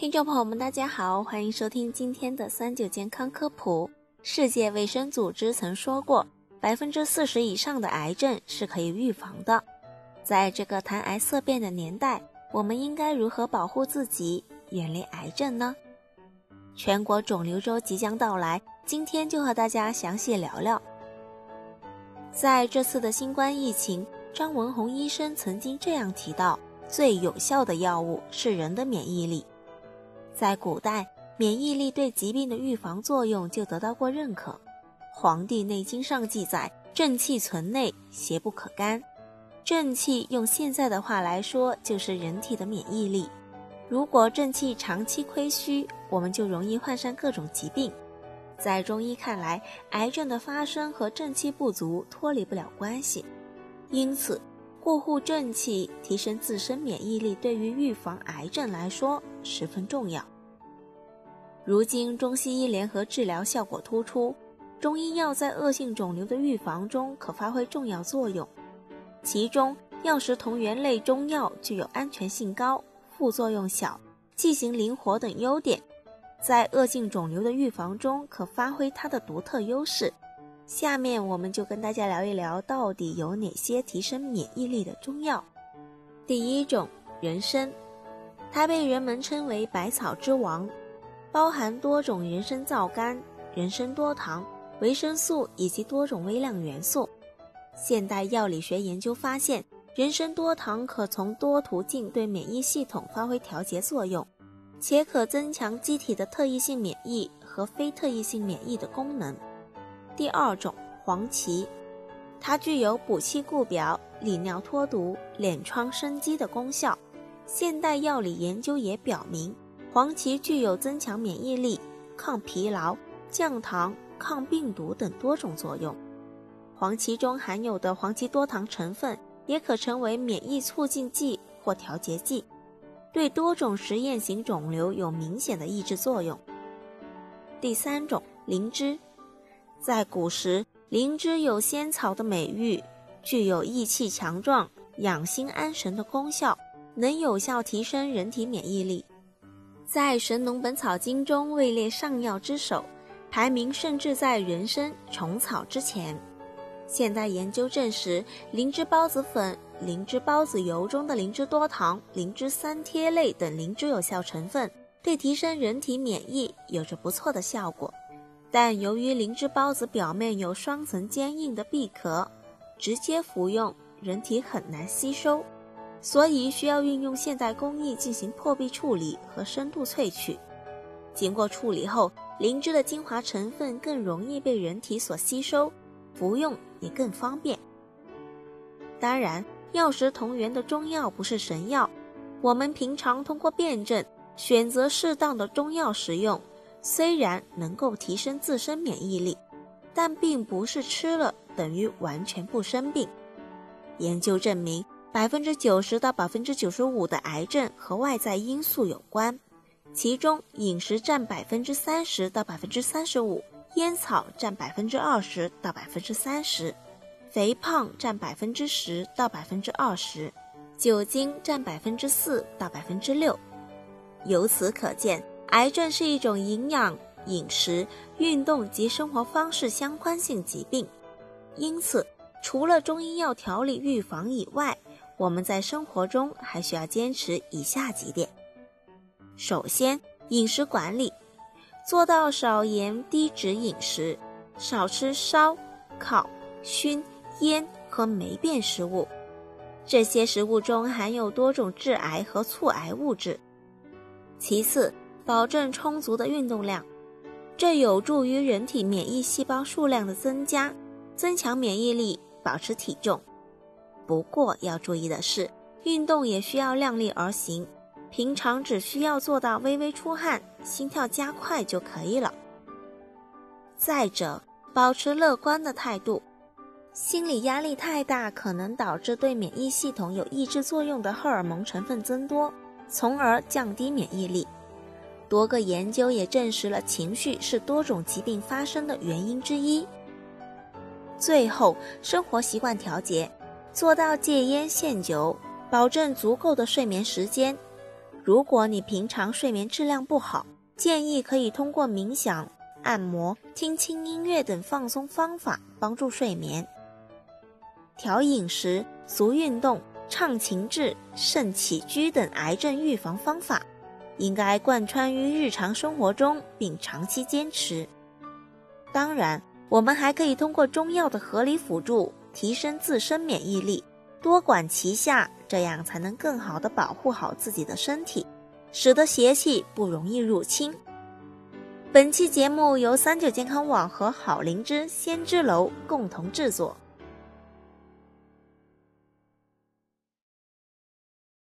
听众朋友们，大家好，欢迎收听今天的三九健康科普。世界卫生组织曾说过，百分之四十以上的癌症是可以预防的。在这个谈癌色变的年代，我们应该如何保护自己，远离癌症呢？全国肿瘤周即将到来，今天就和大家详细聊聊。在这次的新冠疫情，张文宏医生曾经这样提到：最有效的药物是人的免疫力。在古代，免疫力对疾病的预防作用就得到过认可。《黄帝内经》上记载：“正气存内，邪不可干。”正气用现在的话来说，就是人体的免疫力。如果正气长期亏虚，我们就容易患上各种疾病。在中医看来，癌症的发生和正气不足脱离不了关系，因此过护正气、提升自身免疫力，对于预防癌症来说十分重要。如今中西医联合治疗效果突出，中医药在恶性肿瘤的预防中可发挥重要作用。其中，药食同源类中药具有安全性高、副作用小、剂型灵活等优点。在恶性肿瘤的预防中，可发挥它的独特优势。下面我们就跟大家聊一聊，到底有哪些提升免疫力的中药。第一种，人参，它被人们称为百草之王，包含多种人参皂苷、人参多糖、维生素以及多种微量元素。现代药理学研究发现，人参多糖可从多途径对免疫系统发挥调节作用。且可增强机体的特异性免疫和非特异性免疫的功能。第二种黄芪，它具有补气固表、利尿脱毒、敛疮生肌的功效。现代药理研究也表明，黄芪具有增强免疫力、抗疲劳、降糖、抗病毒等多种作用。黄芪中含有的黄芪多糖成分也可成为免疫促进剂或调节剂。对多种实验型肿瘤有明显的抑制作用。第三种灵芝，在古时，灵芝有仙草的美誉，具有益气强壮、养心安神的功效，能有效提升人体免疫力。在《神农本草经》中位列上药之首，排名甚至在人参、虫草之前。现代研究证实，灵芝孢子粉。灵芝孢子油中的灵芝多糖、灵芝三萜类等灵芝有效成分，对提升人体免疫有着不错的效果。但由于灵芝孢子表面有双层坚硬的闭壳，直接服用人体很难吸收，所以需要运用现代工艺进行破壁处理和深度萃取。经过处理后，灵芝的精华成分更容易被人体所吸收，服用也更方便。当然。药食同源的中药不是神药，我们平常通过辩证选择适当的中药食用，虽然能够提升自身免疫力，但并不是吃了等于完全不生病。研究证明，百分之九十到百分之九十五的癌症和外在因素有关，其中饮食占百分之三十到百分之三十五，烟草占百分之二十到百分之三十。肥胖占百分之十到百分之二十，酒精占百分之四到百分之六。由此可见，癌症是一种营养、饮食、运动及生活方式相关性疾病。因此，除了中医药调理预防以外，我们在生活中还需要坚持以下几点：首先，饮食管理，做到少盐低脂饮食，少吃烧、烤、熏。烟和霉变食物，这些食物中含有多种致癌和促癌物质。其次，保证充足的运动量，这有助于人体免疫细胞数量的增加，增强免疫力，保持体重。不过要注意的是，运动也需要量力而行，平常只需要做到微微出汗、心跳加快就可以了。再者，保持乐观的态度。心理压力太大，可能导致对免疫系统有抑制作用的荷尔蒙成分增多，从而降低免疫力。多个研究也证实了情绪是多种疾病发生的原因之一。最后，生活习惯调节，做到戒烟限酒，保证足够的睡眠时间，如果你平常睡眠质量不好，建议可以通过冥想、按摩、听轻音乐等放松方法帮助睡眠。调饮食、足运动、畅情志、慎起居等癌症预防方法，应该贯穿于日常生活中并长期坚持。当然，我们还可以通过中药的合理辅助，提升自身免疫力，多管齐下，这样才能更好的保护好自己的身体，使得邪气不容易入侵。本期节目由三九健康网和好灵芝仙芝楼共同制作。